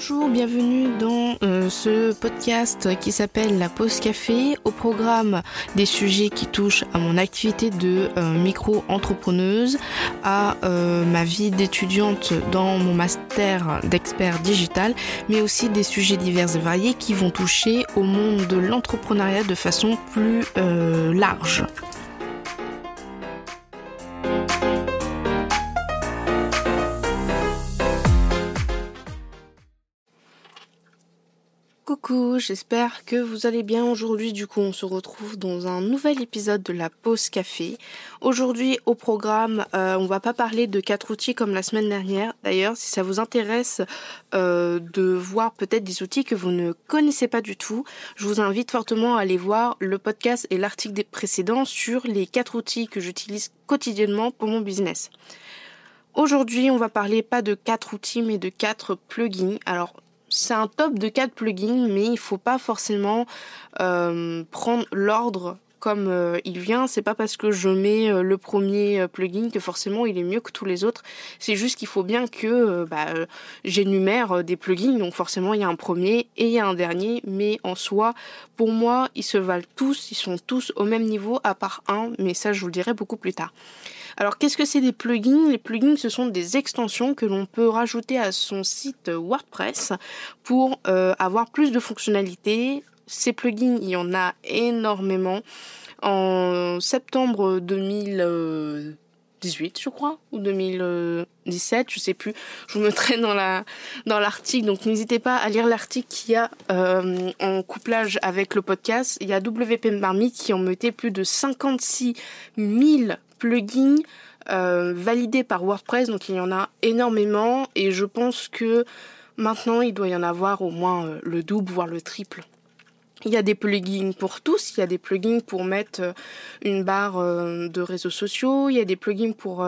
Bonjour, bienvenue dans euh, ce podcast qui s'appelle La Pause Café. Au programme des sujets qui touchent à mon activité de euh, micro-entrepreneuse, à euh, ma vie d'étudiante dans mon master d'expert digital, mais aussi des sujets divers et variés qui vont toucher au monde de l'entrepreneuriat de façon plus large. J'espère que vous allez bien aujourd'hui. Du coup, on se retrouve dans un nouvel épisode de la pause café. Aujourd'hui, au programme, euh, on va pas parler de quatre outils comme la semaine dernière. D'ailleurs, si ça vous intéresse euh, de voir peut-être des outils que vous ne connaissez pas du tout, je vous invite fortement à aller voir le podcast et l'article précédent sur les quatre outils que j'utilise quotidiennement pour mon business. Aujourd'hui, on va parler pas de quatre outils, mais de quatre plugins. Alors, c'est un top de 4 plugins, mais il faut pas forcément euh, prendre l'ordre comme euh, il vient. C'est pas parce que je mets euh, le premier plugin que forcément il est mieux que tous les autres. C'est juste qu'il faut bien que bah, j'énumère des plugins. Donc forcément il y a un premier et il y a un dernier. Mais en soi, pour moi, ils se valent tous. Ils sont tous au même niveau à part un. Mais ça, je vous le dirai beaucoup plus tard. Alors qu'est-ce que c'est des plugins? Les plugins, ce sont des extensions que l'on peut rajouter à son site WordPress pour euh, avoir plus de fonctionnalités. Ces plugins, il y en a énormément. En septembre 2018, je crois, ou 2017, je sais plus. Je vous mettrai dans la l'article, donc n'hésitez pas à lire l'article qu'il y a euh, en couplage avec le podcast. Il y a WP Marmy qui en mettait plus de 56 000 plugins euh, validés par WordPress, donc il y en a énormément et je pense que maintenant il doit y en avoir au moins euh, le double, voire le triple. Il y a des plugins pour tous, il y a des plugins pour mettre euh, une barre de réseaux sociaux, il y a des plugins pour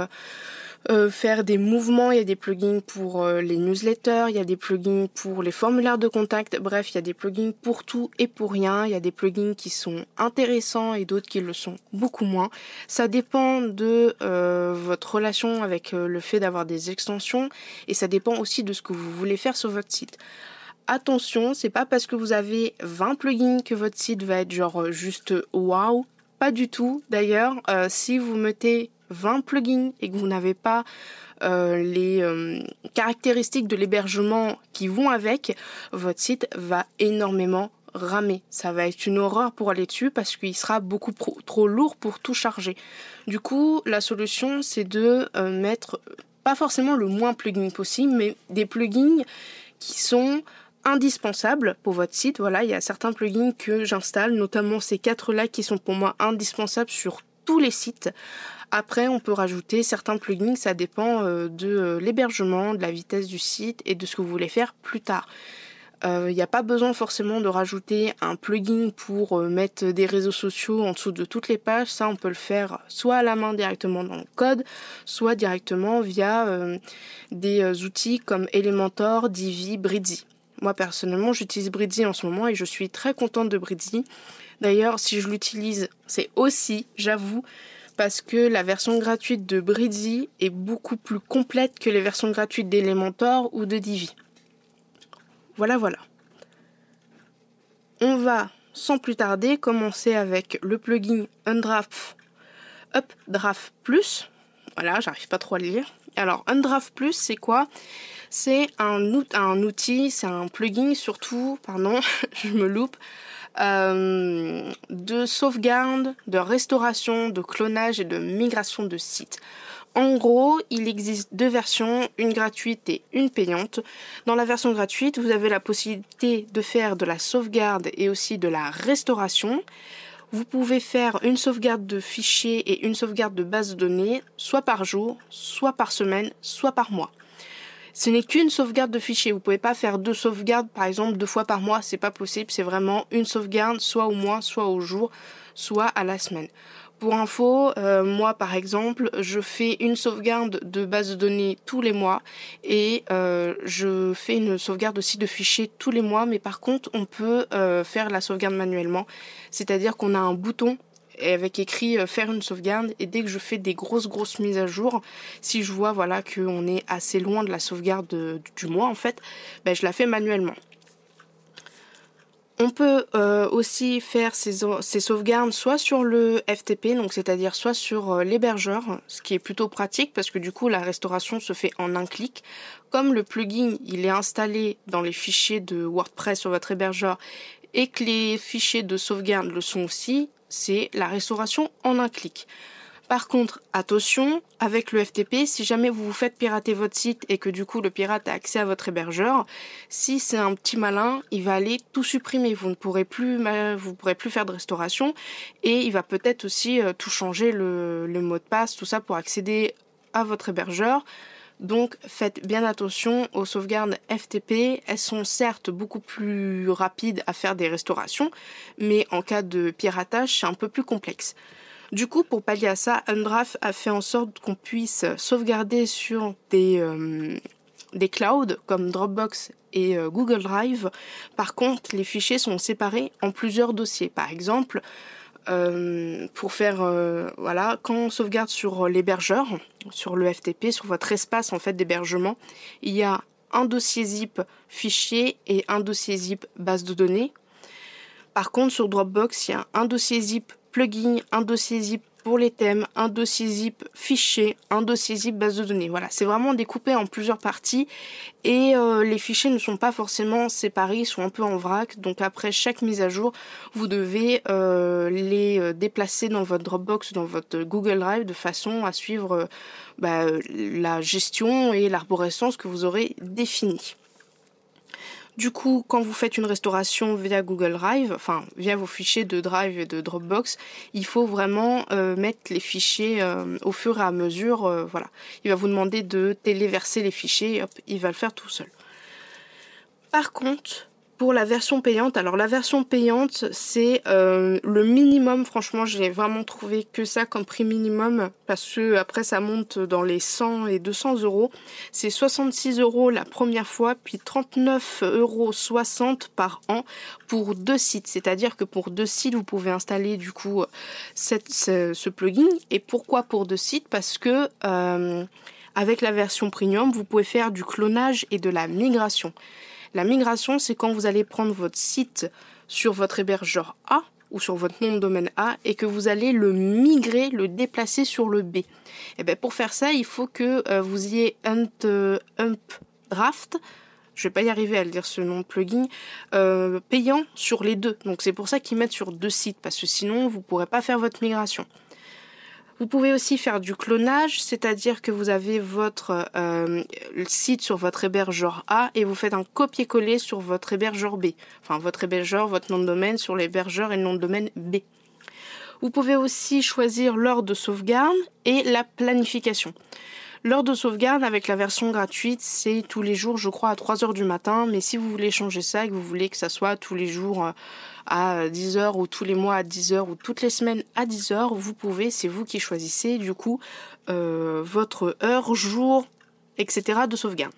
euh, faire des mouvements, il y a des plugins pour euh, les newsletters, il y a des plugins pour les formulaires de contact, bref, il y a des plugins pour tout et pour rien, il y a des plugins qui sont intéressants et d'autres qui le sont beaucoup moins. Ça dépend de euh, votre relation avec le fait d'avoir des extensions et ça dépend aussi de ce que vous voulez faire sur votre site attention, c'est pas parce que vous avez 20 plugins que votre site va être genre juste waouh. Pas du tout. D'ailleurs, si vous mettez 20 plugins et que vous n'avez pas euh, les euh, caractéristiques de l'hébergement qui vont avec, votre site va énormément ramer. Ça va être une horreur pour aller dessus parce qu'il sera beaucoup trop lourd pour tout charger. Du coup, la solution, c'est de euh, mettre pas forcément le moins plugin possible, mais des plugins qui sont indispensables pour votre site. Voilà, il y a certains plugins que j'installe, notamment ces quatre-là qui sont pour moi indispensables sur tous les sites. Après, on peut rajouter certains plugins, ça dépend euh, de euh, l'hébergement, de la vitesse du site et de ce que vous voulez faire plus tard. Il euh, n'y a pas besoin forcément de rajouter un plugin pour mettre des réseaux sociaux en dessous de toutes les pages. Ça, on peut le faire soit à la main directement dans le code, soit directement via des outils comme Elementor, Divi, Bridzi. Moi, personnellement, j'utilise Bridzi en ce moment et je suis très contente de Bridzi. D'ailleurs, si je l'utilise, c'est aussi, j'avoue, parce que la version gratuite de Bridzi est beaucoup plus complète que les versions gratuites d'Elementor ou de Divi. Voilà, voilà. On va, sans plus tarder, commencer avec le plugin Undraft Updraft Plus. Voilà, j'arrive pas trop à le lire. Alors, Undraft Plus, c'est quoi? C'est un, outil, c'est un plugin surtout, pardon, je me loupe, euh, de sauvegarde, de restauration, de clonage et de migration de sites. En gros, il existe deux versions, une gratuite et une payante. Dans la version gratuite, vous avez la possibilité de faire de la sauvegarde et aussi de la restauration. Vous pouvez faire une sauvegarde de fichiers et une sauvegarde de base de données, soit par jour, soit par semaine, soit par mois. Ce n'est qu'une sauvegarde de fichier. Vous pouvez pas faire deux sauvegardes, par exemple, deux fois par mois. C'est pas possible. C'est vraiment une sauvegarde, soit au mois, soit au jour, soit à la semaine. Pour info, euh, moi par exemple, je fais une sauvegarde de base de données tous les mois et euh, je fais une sauvegarde aussi de fichiers tous les mois. Mais par contre, on peut euh, faire la sauvegarde manuellement, c'est-à-dire qu'on a un bouton avec écrit faire une sauvegarde et dès que je fais des grosses grosses mises à jour, si je vois voilà qu'on est assez loin de la sauvegarde du mois en fait, ben, je la fais manuellement. On peut euh, aussi faire ces, sauvegardes soit sur le FTP, donc c'est-à-dire soit sur euh, l'hébergeur, ce qui est plutôt pratique parce que du coup la restauration se fait en un clic. Comme le plugin il est installé dans les fichiers de WordPress sur votre hébergeur et que les fichiers de sauvegarde le sont aussi, c'est la restauration en un clic. Par contre, attention, avec le FTP, si jamais vous vous faites pirater votre site et que du coup le pirate a accès à votre hébergeur, si c'est un petit malin, il va aller tout supprimer. Vous ne pourrez plus, faire de restauration et il va peut-être aussi euh, tout changer le, le mot de passe, tout ça pour accéder à votre hébergeur. Donc faites bien attention aux sauvegardes FTP. Elles sont certes beaucoup plus rapides à faire des restaurations, mais en cas de piratage, c'est un peu plus complexe. Du coup, pour pallier à ça, Undraft a fait en sorte qu'on puisse sauvegarder sur des, euh, clouds comme Dropbox et euh, Google Drive. Par contre, les fichiers sont séparés en plusieurs dossiers. Par exemple, euh, pour faire voilà quand on sauvegarde sur l'hébergeur sur le FTP sur votre espace en fait d'hébergement il y a un dossier zip fichier et un dossier zip base de données par contre sur Dropbox il y a un dossier zip plugin, un dossier zip pour les thèmes, un dossier zip fichier, un dossier zip base de données. Voilà, c'est vraiment découpé en plusieurs parties et euh, les fichiers ne sont pas forcément séparés, ils sont un peu en vrac. Donc après chaque mise à jour, vous devez euh, les euh, déplacer dans votre Dropbox, dans votre Google Drive de façon à suivre bah, la gestion et l'arborescence que vous aurez définie. Du coup, quand vous faites une restauration via Google Drive, enfin via vos fichiers de Drive et de Dropbox, il faut vraiment euh, mettre les fichiers euh, au fur et à mesure. Euh, voilà, il va vous demander de téléverser les fichiers, hop, il va le faire tout seul. Par contre, pour la version payante, alors la version payante, c'est euh, le minimum. Franchement, j'ai vraiment trouvé que ça comme prix minimum parce que après ça monte dans les 100 et 200 euros. C'est 66 euros la première fois, puis 39 euros 60 par an pour deux sites. C'est-à-dire que pour deux sites, vous pouvez installer du coup ce, plugin. Et pourquoi pour deux sites? Parce que euh, avec la version premium, vous pouvez faire du clonage et de la migration. La migration, c'est quand vous allez prendre votre site sur votre hébergeur A ou sur votre nom de domaine A et que vous allez le migrer, le déplacer sur le B. Et eh bien pour faire ça, il faut que euh, vous ayez un euh, Draft, je vais pas y arriver à le dire ce nom de plugin, euh, payant sur les deux. Donc c'est pour ça qu'ils mettent sur deux sites parce que sinon vous pourrez pas faire votre migration. Vous pouvez aussi faire du clonage, c'est-à-dire que vous avez votre euh, site sur votre hébergeur A et vous faites un copier-coller sur votre hébergeur B. Enfin, votre hébergeur, votre nom de domaine sur l'hébergeur et le nom de domaine B. Vous pouvez aussi choisir l'heure de sauvegarde et la planification. L'heure de sauvegarde avec la version gratuite, c'est tous les jours, je crois, à 3 heures du matin. Mais si vous voulez changer ça et que vous voulez que ça soit tous les jours euh, à 10 heures ou tous les mois à 10 heures ou toutes les semaines à 10 heures, vous pouvez, c'est vous qui choisissez du coup euh, votre heure, jour, etc. de sauvegarde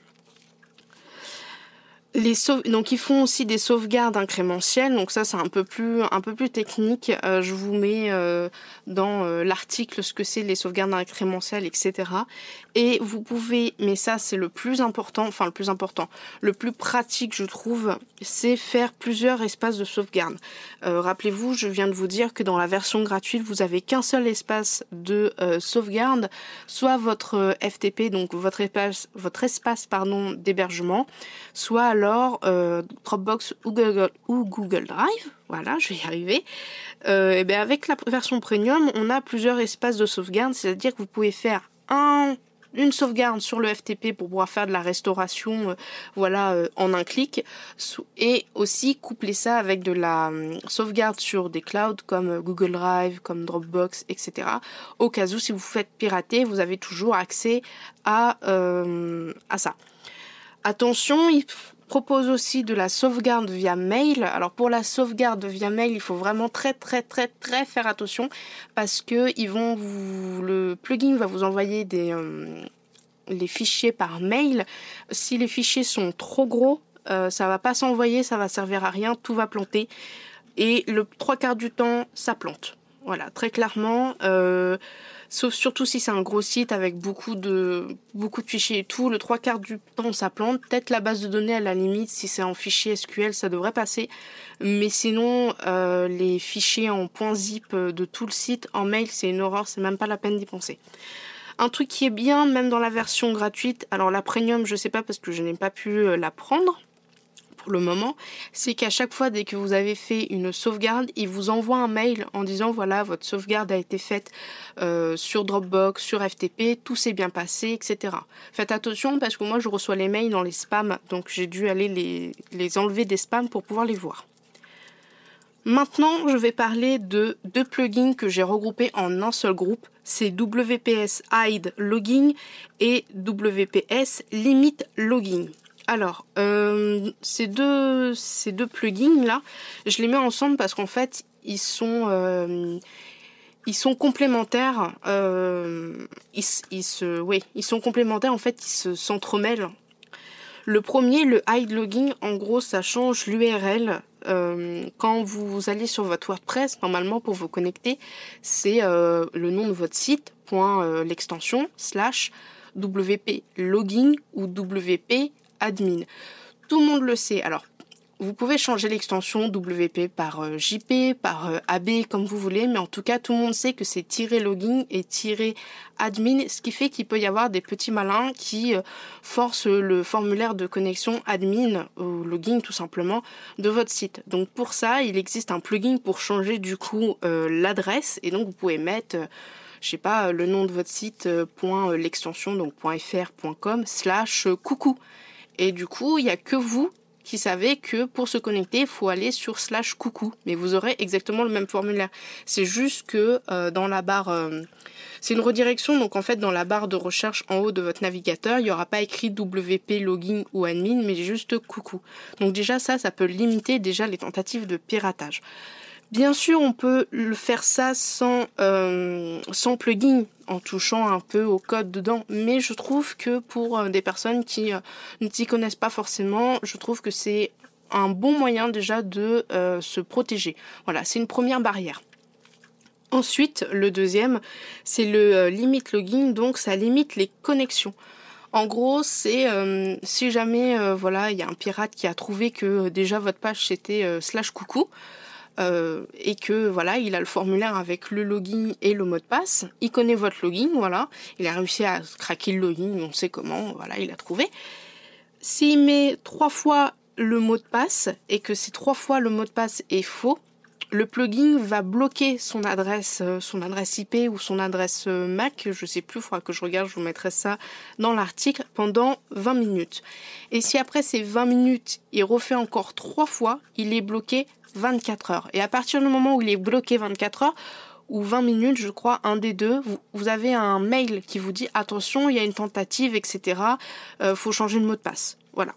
donc ils font aussi des sauvegardes incrémentielles, donc ça c'est un peu plus technique. Euh, je vous mets euh, dans euh, l'article ce que c'est les sauvegardes incrémentielles, etc. Et vous pouvez, mais ça c'est le plus important, enfin le plus important, le plus pratique je trouve, c'est faire plusieurs espaces de sauvegarde. Rappelez-vous, je viens de vous dire que dans la version gratuite vous avez qu'un seul espace de sauvegarde, soit votre FTP, donc votre espace, votre espace pardon d'hébergement, soit alors euh, Dropbox ou Google, Drive, voilà, je vais y arriver. et euh, eh bien avec la version premium, on a plusieurs espaces de sauvegarde, c'est-à-dire que vous pouvez faire un, une sauvegarde sur le FTP pour pouvoir faire de la restauration, euh, voilà, en un clic, et aussi coupler ça avec de la sauvegarde sur des clouds comme Google Drive, comme Dropbox, etc. Au cas où si vous faites pirater, vous avez toujours accès à ça. Attention, propose aussi de la sauvegarde via mail. Alors pour la sauvegarde via mail, il faut vraiment très très très très faire attention parce que ils vont le plugin va vous envoyer des euh, les fichiers par mail. Si les fichiers sont trop gros, euh, ça va pas s'envoyer, ça va servir à rien, tout va planter et le trois quarts du temps ça plante. Voilà, très clairement. Euh, sauf surtout si c'est un gros site avec beaucoup de, fichiers et tout. Le trois quarts du temps, ça plante. Peut-être la base de données, à la limite, si c'est en fichier SQL, ça devrait passer. Mais sinon, euh, les fichiers en .zip de tout le site, en mail, c'est une horreur. C'est même pas la peine d'y penser. Un truc qui est bien, même dans la version gratuite, alors la premium, je sais pas parce que je n'ai pas pu euh, la prendre le moment, c'est qu'à chaque fois dès que vous avez fait une sauvegarde, il vous envoie un mail en disant voilà votre sauvegarde a été faite euh, sur Dropbox, sur FTP, tout s'est bien passé, etc. Faites attention parce que moi je reçois les mails dans les spams, donc j'ai dû aller les, les enlever des spams pour pouvoir les voir. Maintenant, je vais parler de deux plugins que j'ai regroupés en un seul groupe. C'est WPS Hide Logging et WPS Limit Logging. Alors, euh, ces, deux, plugins là, je les mets ensemble parce qu'en fait, ils sont, euh, complémentaires. Euh, ils, oui, ils sont complémentaires. En fait, ils se s'entremêlent. Le premier, le hide logging, en gros, ça change l'URL quand vous allez sur votre WordPress, normalement pour vous connecter, c'est le nom de votre site, point l'extension, slash WP login ou WP admin. Tout le monde le sait. Alors vous pouvez changer l'extension WP par euh, JP, par euh, AB, comme vous voulez, mais en tout cas, tout le monde sait que c'est login et admin, ce qui fait qu'il peut y avoir des petits malins qui euh, forcent le formulaire de connexion admin ou login tout simplement de votre site. Donc pour ça, il existe un plugin pour changer du coup l'adresse et donc vous pouvez mettre je sais pas, le nom de votre site, point l'extension, donc .fr, .com, slash coucou. Et du coup, il n'y a que vous qui savait que pour se connecter, il faut aller sur slash coucou. Mais vous aurez exactement le même formulaire. C'est juste que euh, dans la barre... Euh, c'est une redirection, donc en fait dans la barre de recherche en haut de votre navigateur, il n'y aura pas écrit WP login ou admin, mais juste coucou. Donc déjà ça, ça peut limiter déjà les tentatives de piratage. Bien sûr, on peut le faire ça sans, euh, sans plugin, en touchant un peu au code dedans. Mais je trouve que pour euh, des personnes qui euh, ne s'y connaissent pas forcément, je trouve que c'est un bon moyen déjà de se protéger. Voilà, c'est une première barrière. Ensuite, le deuxième, c'est le limit login, donc ça limite les connexions. En gros, c'est si jamais voilà, il y a un pirate qui a trouvé que déjà votre page c'était slash coucou, euh, et que voilà, il a le formulaire avec le login et le mot de passe. Il connaît votre login, voilà. Il a réussi à craquer le login, on sait comment, voilà, il a trouvé. S'il met trois fois le mot de passe et que ces trois fois le mot de passe est faux, le plugin va bloquer son adresse, euh, son adresse IP ou son adresse euh, Mac, je sais plus, il faudra que je regarde, je vous mettrai ça dans l'article, pendant 20 minutes. Et si après ces 20 minutes, il refait encore trois fois, il est bloqué 24 heures. Et à partir du moment où il est bloqué 24 heures, ou 20 minutes, je crois, un des deux, vous, avez un mail qui vous dit attention, il y a une tentative, etc. Euh, faut changer le mot de passe. Voilà.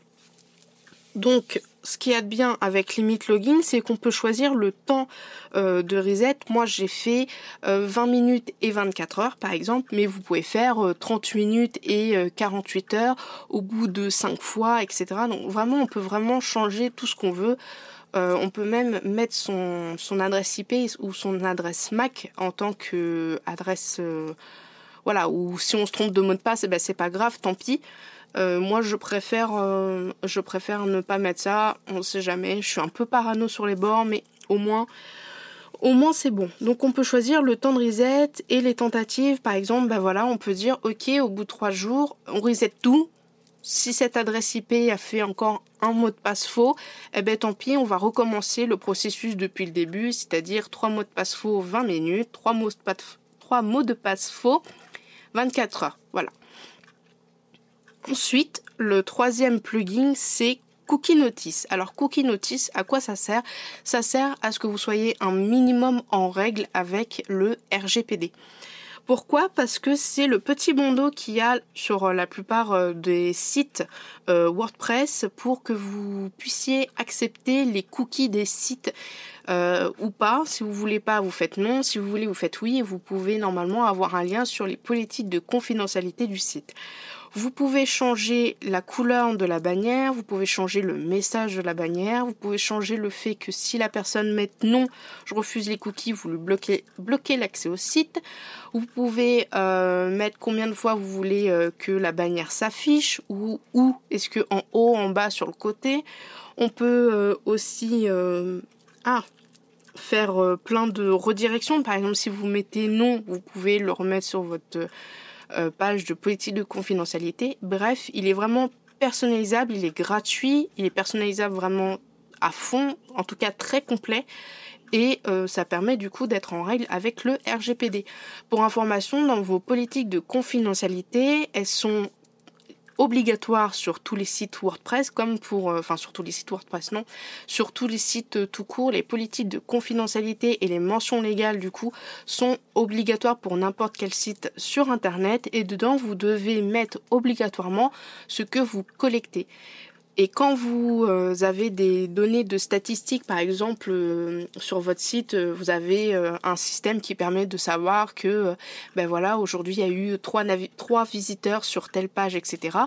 Donc, ce qui est bien avec Limit Login, c'est qu'on peut choisir le temps euh, de reset. Moi, j'ai fait 20 euh, minutes et 24 heures, par exemple, mais vous pouvez faire 30 minutes et 48 heures au bout de 5 fois, etc. Donc, vraiment, on peut vraiment changer tout ce qu'on veut. Euh, on peut même mettre son, adresse IP ou son adresse MAC en tant que adresse. Euh, voilà, ou si on se trompe de mot de passe, eh ben c'est pas grave, tant pis. Euh, moi, je préfère, je préfère ne pas mettre ça. On ne sait jamais. Je suis un peu parano sur les bords, mais au moins, au moins c'est bon. Donc, on peut choisir le temps de reset et les tentatives. Par exemple, ben voilà, on peut dire, ok, au bout de trois jours, on reset tout si cette adresse IP a fait encore un mot de passe faux, eh ben tant pis, on va recommencer le processus depuis le début, c'est-à-dire trois mots de passe faux 20 minutes, trois mots de passe, mots de passe faux 24 heures. Voilà. Ensuite, le troisième plugin, c'est Cookie Notice. Alors Cookie Notice, à quoi ça sert? Ça sert à ce que vous soyez un minimum en règle avec le RGPD. Pourquoi? Parce que c'est le petit bandeau qu'il y a sur euh, la plupart euh, des sites euh, WordPress pour que vous puissiez accepter les cookies des sites ou pas. Si vous voulez pas, vous faites non. Si vous voulez, vous faites oui. Vous pouvez normalement avoir un lien sur les politiques de confidentialité du site. Vous pouvez changer la couleur de la bannière, vous pouvez changer le message de la bannière, vous pouvez changer le fait que si la personne met non, je refuse les cookies, vous lui bloquez, l'accès au site. Vous pouvez euh, mettre combien de fois vous voulez euh, que la bannière s'affiche ou où est-ce que en haut, en bas, sur le côté. On peut euh, aussi ah, faire plein de redirections. Par exemple, si vous mettez non, vous pouvez le remettre sur votre page de politique de confidentialité. Bref, il est vraiment personnalisable, il est gratuit, il est personnalisable vraiment à fond, en tout cas très complet et euh, ça permet du coup d'être en règle avec le RGPD. Pour information, dans vos politiques de confidentialité, elles sont obligatoires sur tous les sites WordPress comme pour euh, enfin sur tous les sites WordPress non sur tous les sites euh, tout court les politiques de confidentialité et les mentions légales du coup sont obligatoires pour n'importe quel site sur internet. Et dedans vous devez mettre obligatoirement ce que vous collectez et quand vous euh, avez des données de statistiques, par exemple, euh, sur votre site, euh, vous avez un système qui permet de savoir que, ben voilà, aujourd'hui il y a eu trois, trois visiteurs sur telle page, etc.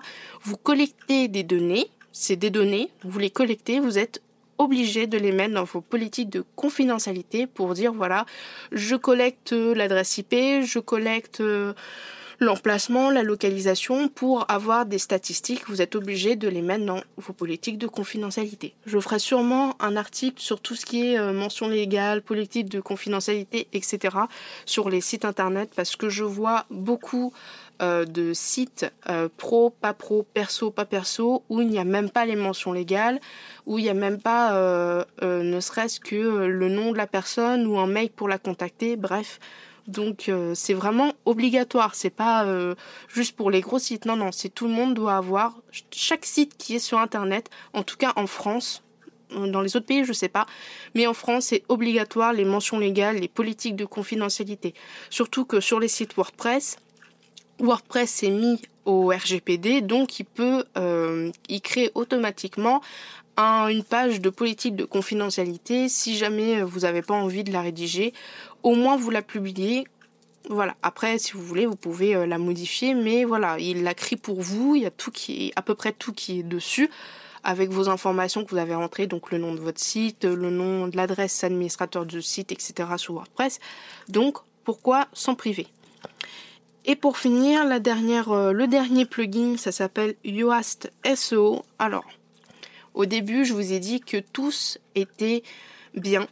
Vous collectez des données, c'est des données, vous les collectez, vous êtes obligé de les mettre dans vos politiques de confidentialité pour dire voilà, je collecte l'adresse IP, je collecte l'emplacement, la localisation, pour avoir des statistiques, vous êtes obligé de les mettre dans vos politiques de confidentialité. Je ferai sûrement un article sur tout ce qui est euh, mention légale, politique de confidentialité, etc. sur les sites internet parce que je vois beaucoup euh, de sites euh, pro, pas pro, perso, pas perso, où il n'y a même pas les mentions légales, où il n'y a même pas ne serait-ce que le nom de la personne ou un mail pour la contacter, bref. Donc euh, c'est vraiment obligatoire, c'est pas euh, juste pour les gros sites. Non non, c'est tout le monde doit avoir chaque site qui est sur internet, en tout cas en France. Dans les autres pays, je sais pas, mais en France, c'est obligatoire les mentions légales, les politiques de confidentialité. Surtout que sur les sites WordPress, WordPress est mis au RGPD, donc il peut euh, y créer automatiquement une page de politique de confidentialité si jamais vous n'avez pas envie de la rédiger au moins vous la publiez. Voilà. Après, si vous voulez, vous pouvez euh, la modifier, mais voilà, il l'a créé pour vous. Il y a tout qui est, à peu près tout qui est dessus, avec vos informations que vous avez rentrées, donc le nom de votre site, le nom de l'adresse administrateur du site, etc. sur WordPress. Donc, pourquoi s'en priver? Et pour finir, euh, le dernier plugin, ça s'appelle Yoast SEO. Alors, au début, je vous ai dit que tous étaient bien.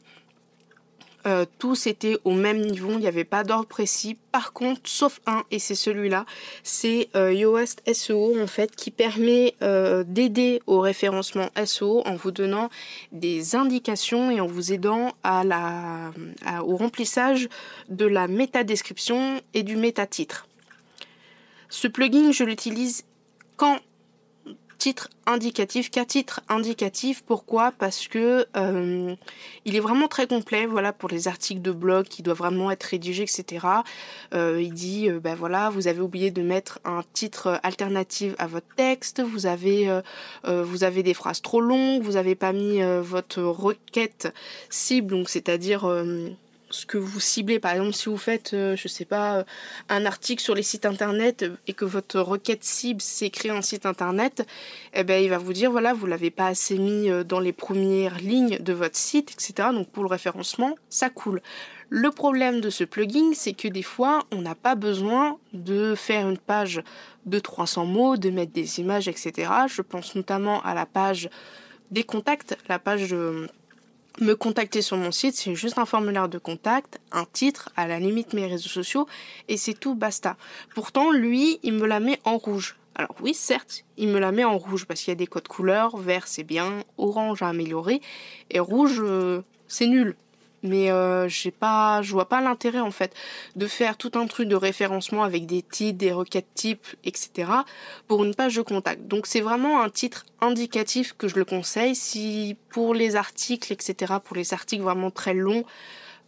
Euh, tous étaient au même niveau, il n'y avait pas d'ordre précis. Par contre, sauf un, et c'est celui-là, c'est euh, Yoast SEO en fait, qui permet euh, d'aider au référencement SEO en vous donnant des indications et en vous aidant à la, au remplissage de la métadescription et du métatitre. Ce plugin, je l'utilise quand titre indicatif, qu'à titre indicatif? Pourquoi? Parce que euh, il est vraiment très complet. Voilà pour les articles de blog qui doivent vraiment être rédigés, etc. Euh, il dit, euh, ben voilà, vous avez oublié de mettre un titre alternatif à votre texte. Vous avez, vous avez des phrases trop longues. Vous avez pas mis votre requête cible, donc c'est-à-dire ce que vous ciblez. Par exemple, si vous faites, euh, je sais pas, euh, un article sur les sites internet et que votre requête cible c'est créer un site internet, eh ben il va vous dire voilà, vous l'avez pas assez mis euh, dans les premières lignes de votre site, etc. Donc pour le référencement, ça coule. Le problème de ce plugin, c'est que des fois, on n'a pas besoin de faire une page de 300 mots, de mettre des images, etc. Je pense notamment à la page des contacts, la page de me contacter sur mon site, c'est juste un formulaire de contact, un titre, à la limite mes réseaux sociaux, et c'est tout, basta. Pourtant, lui, il me la met en rouge. Alors oui, certes, il me la met en rouge parce qu'il y a des codes couleurs, vert c'est bien, orange à améliorer, et rouge, euh, c'est nul mais euh, j'ai pas je vois pas l'intérêt en fait de faire tout un truc de référencement avec des titres des requêtes types etc pour une page de contact. Donc c'est vraiment un titre indicatif que je le conseille. Si pour les articles etc pour les articles vraiment très longs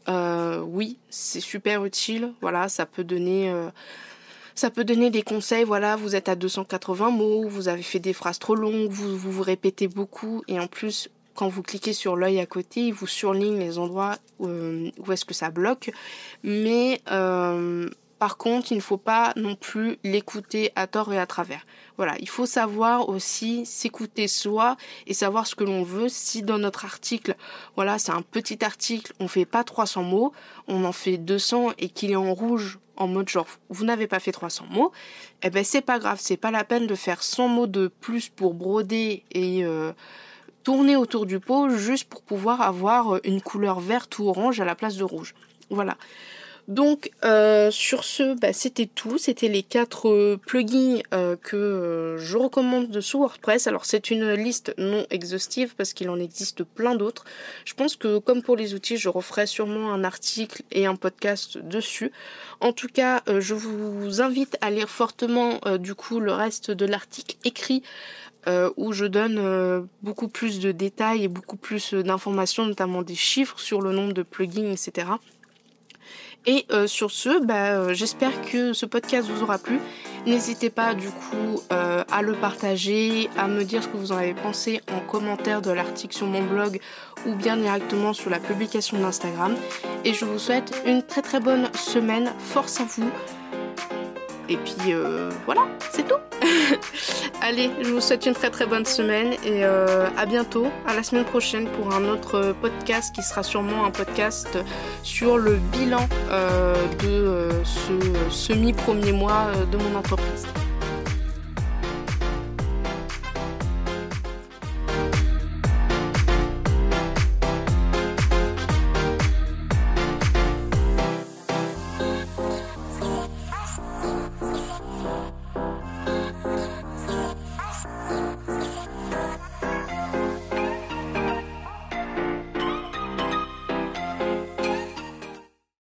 euh, oui c'est super utile. Voilà ça peut donner euh, ça peut donner des conseils, voilà, vous êtes à 280 mots, vous avez fait des phrases trop longues, vous vous, vous répétez beaucoup, et en plus, vous cliquez sur l'œil à côté, il vous surligne les endroits où, euh, où est-ce que ça bloque. Mais euh, Par contre, il ne faut pas non plus l'écouter à tort et à travers. Voilà, il faut savoir aussi s'écouter soi et savoir ce que l'on veut. Si dans notre article, voilà, c'est un petit article, on fait pas 300 mots, on en fait 200 et qu'il est en rouge en mode genre vous n'avez pas fait 300 mots, eh ben c'est pas grave, c'est pas la peine de faire 100 mots de plus pour broder et euh, tourner autour du pot juste pour pouvoir avoir une couleur verte ou orange à la place de rouge. Voilà. Donc euh, sur ce, bah, c'était tout. C'était les quatre euh, plugins euh, que je recommande de sous WordPress. Alors c'est une liste non exhaustive parce qu'il en existe plein d'autres. Je pense que comme pour les outils, je referai sûrement un article et un podcast dessus. En tout cas, je vous invite à lire fortement du coup le reste de l'article écrit où je donne beaucoup plus de détails et beaucoup plus d'informations, notamment des chiffres sur le nombre de plugins, etc. Et euh, sur ce, bah, euh, j'espère que ce podcast vous aura plu. N'hésitez pas du coup euh, à le partager, à me dire ce que vous en avez pensé en commentaire de l'article sur mon blog ou bien directement sur la publication d'Instagram. Et je vous souhaite une très très bonne semaine. Force à vous. Et puis voilà, c'est tout. Allez, je vous souhaite une très très bonne semaine et euh, à bientôt, à la semaine prochaine pour un autre podcast qui sera sûrement un podcast sur le bilan euh, de euh, ce semi-premier mois de mon entreprise.